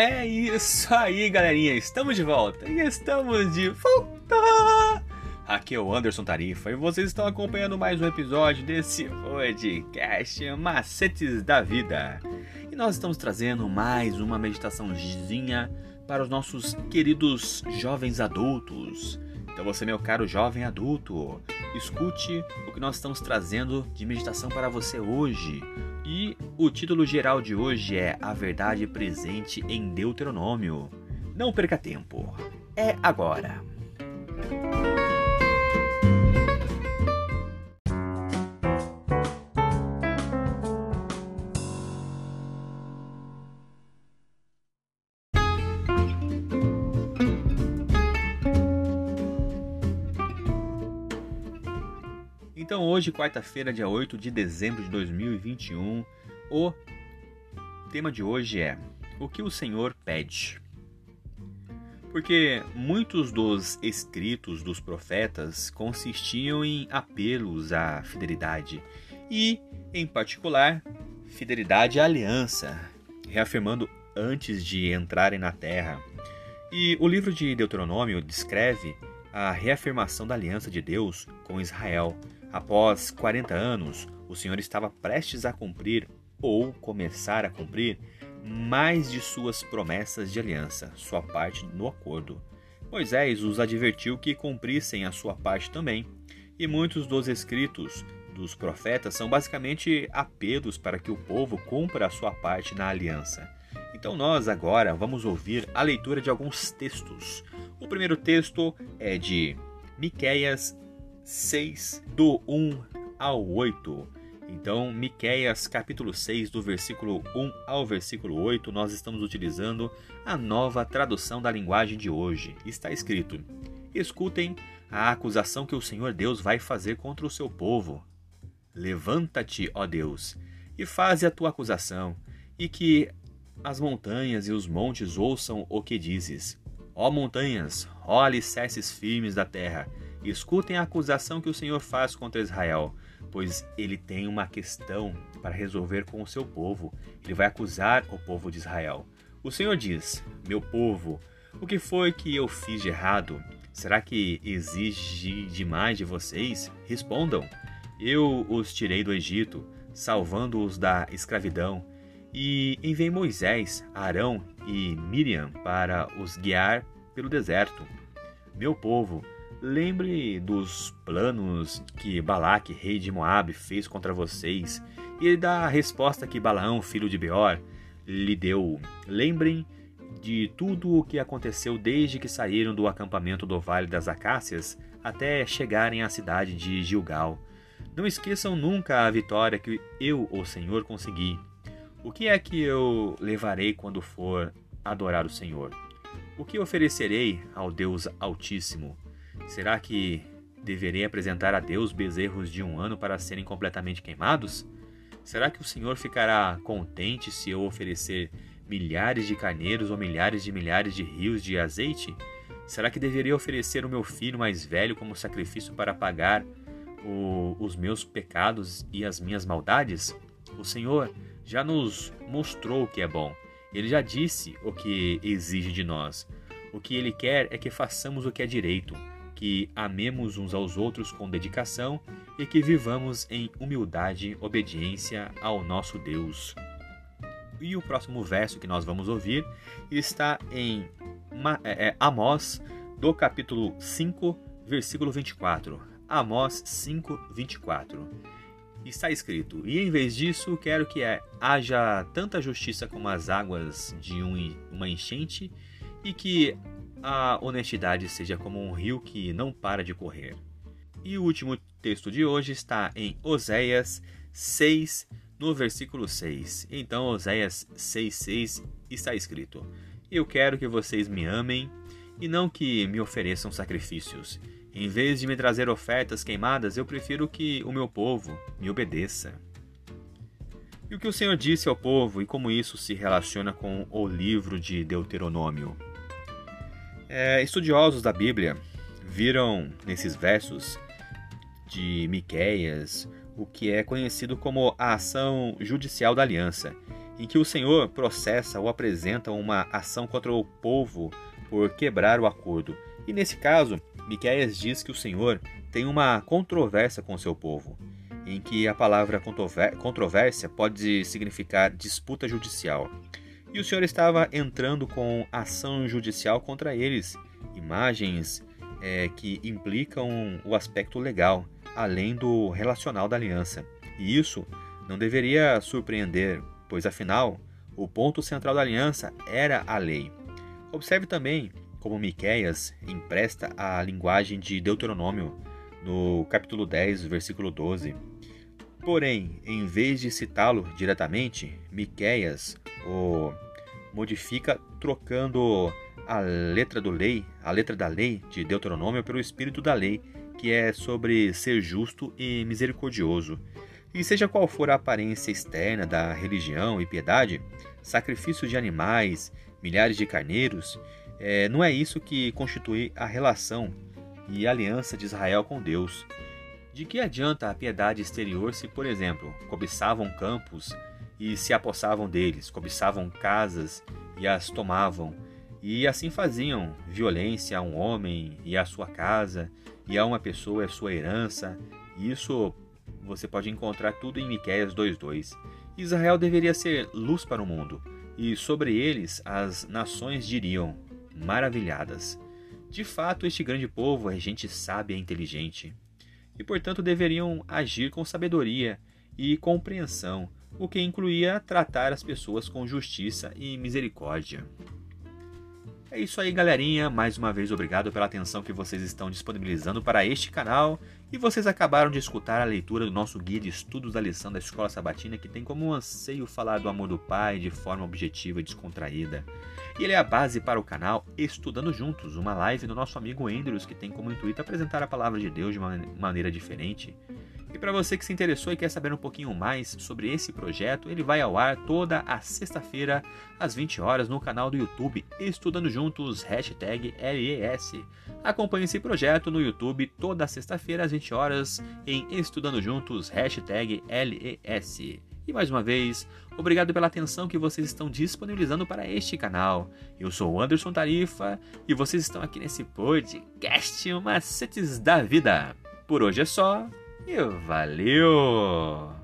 É isso aí, galerinha. Estamos de volta. E estamos de volta. Aqui é o Anderson Tarifa e vocês estão acompanhando mais um episódio desse podcast Macetes da Vida. E nós estamos trazendo mais uma meditaçãozinha para os nossos queridos jovens adultos. Então você, meu caro jovem adulto, escute o que nós estamos trazendo de meditação para você hoje. E o título geral de hoje é A Verdade Presente em Deuteronômio. Não perca tempo, é agora! Então, hoje, quarta-feira, dia 8 de dezembro de 2021, o tema de hoje é: O que o Senhor pede? Porque muitos dos escritos dos profetas consistiam em apelos à fidelidade e, em particular, fidelidade à aliança, reafirmando antes de entrarem na terra. E o livro de Deuteronômio descreve a reafirmação da aliança de Deus com Israel Após 40 anos, o Senhor estava prestes a cumprir ou começar a cumprir mais de suas promessas de aliança, sua parte no acordo. Moisés os advertiu que cumprissem a sua parte também, e muitos dos escritos dos profetas são basicamente apelos para que o povo cumpra a sua parte na aliança. Então nós agora vamos ouvir a leitura de alguns textos. O primeiro texto é de Miqueias 6, do 1 ao 8. Então, Miqueias capítulo 6, do versículo 1 ao versículo 8, nós estamos utilizando a nova tradução da linguagem de hoje. Está escrito: Escutem a acusação que o Senhor Deus vai fazer contra o seu povo. Levanta-te, ó Deus, e faze a tua acusação, e que as montanhas e os montes ouçam o que dizes. Ó montanhas, ó alicerces firmes da terra, Escutem a acusação que o Senhor faz contra Israel, pois ele tem uma questão para resolver com o seu povo. Ele vai acusar o povo de Israel. O Senhor diz: Meu povo, o que foi que eu fiz de errado? Será que exige demais de vocês? Respondam: Eu os tirei do Egito, salvando-os da escravidão, e enviei Moisés, Arão e Miriam para os guiar pelo deserto. Meu povo, Lembre dos planos que Balaque, rei de Moabe, fez contra vocês e da resposta que Balaão, filho de Beor, lhe deu. Lembrem de tudo o que aconteceu desde que saíram do acampamento do Vale das Acácias até chegarem à cidade de Gilgal. Não esqueçam nunca a vitória que eu, o Senhor, consegui. O que é que eu levarei quando for adorar o Senhor? O que oferecerei ao Deus Altíssimo? Será que deverei apresentar a Deus bezerros de um ano para serem completamente queimados? Será que o Senhor ficará contente se eu oferecer milhares de carneiros ou milhares de milhares de rios de azeite? Será que deveria oferecer o meu filho mais velho como sacrifício para pagar o, os meus pecados e as minhas maldades? O Senhor já nos mostrou o que é bom. Ele já disse o que exige de nós. O que ele quer é que façamos o que é direito que amemos uns aos outros com dedicação e que vivamos em humildade, obediência ao nosso Deus. E o próximo verso que nós vamos ouvir está em é, é, Amós, do capítulo 5, versículo 24. Amós 5, 24. Está escrito: E em vez disso, quero que haja tanta justiça como as águas de uma enchente, e que a honestidade seja como um rio que não para de correr. E o último texto de hoje está em Oséias 6, no versículo 6. Então, Oséias 6,6 está escrito: Eu quero que vocês me amem e não que me ofereçam sacrifícios. Em vez de me trazer ofertas queimadas, eu prefiro que o meu povo me obedeça. E o que o Senhor disse ao povo e como isso se relaciona com o livro de Deuteronômio? É, estudiosos da Bíblia viram nesses versos de Miqueias o que é conhecido como a ação judicial da aliança, em que o Senhor processa ou apresenta uma ação contra o povo por quebrar o acordo. E nesse caso, Miqueias diz que o Senhor tem uma controvérsia com seu povo, em que a palavra controvérsia pode significar disputa judicial. E o Senhor estava entrando com ação judicial contra eles, imagens é, que implicam o aspecto legal, além do relacional da aliança. E isso não deveria surpreender, pois afinal, o ponto central da aliança era a lei. Observe também como Miqueias empresta a linguagem de Deuteronômio no capítulo 10, versículo 12. Porém, em vez de citá-lo diretamente, Miqueias o modifica trocando a letra do lei, a letra da lei de Deuteronômio pelo espírito da lei, que é sobre ser justo e misericordioso. E seja qual for a aparência externa da religião e piedade, sacrifícios de animais, milhares de carneiros, é, não é isso que constitui a relação e aliança de Israel com Deus. De que adianta a piedade exterior se, por exemplo, cobiçavam campos e se apossavam deles, cobiçavam casas e as tomavam, e assim faziam violência a um homem e a sua casa, e a uma pessoa a sua herança. Isso você pode encontrar tudo em Miqueias 2:2. Israel deveria ser luz para o mundo, e sobre eles as nações diriam: maravilhadas. De fato, este grande povo é gente sábia e inteligente, e portanto deveriam agir com sabedoria e compreensão, o que incluía tratar as pessoas com justiça e misericórdia. É isso aí, galerinha. Mais uma vez, obrigado pela atenção que vocês estão disponibilizando para este canal. E vocês acabaram de escutar a leitura do nosso guia de estudos da lição da Escola Sabatina, que tem como anseio falar do amor do Pai de forma objetiva e descontraída. E ele é a base para o canal Estudando Juntos, uma live do nosso amigo Andrews, que tem como intuito apresentar a palavra de Deus de uma maneira diferente. E para você que se interessou e quer saber um pouquinho mais sobre esse projeto, ele vai ao ar toda a sexta-feira, às 20 horas, no canal do YouTube Estudando Juntos, hashtag LES. Acompanhe esse projeto no YouTube toda sexta-feira, às 20 horas, em Estudando Juntos, hashtag LES. E mais uma vez, obrigado pela atenção que vocês estão disponibilizando para este canal. Eu sou o Anderson Tarifa e vocês estão aqui nesse podcast Macetes da Vida. Por hoje é só. E valeu!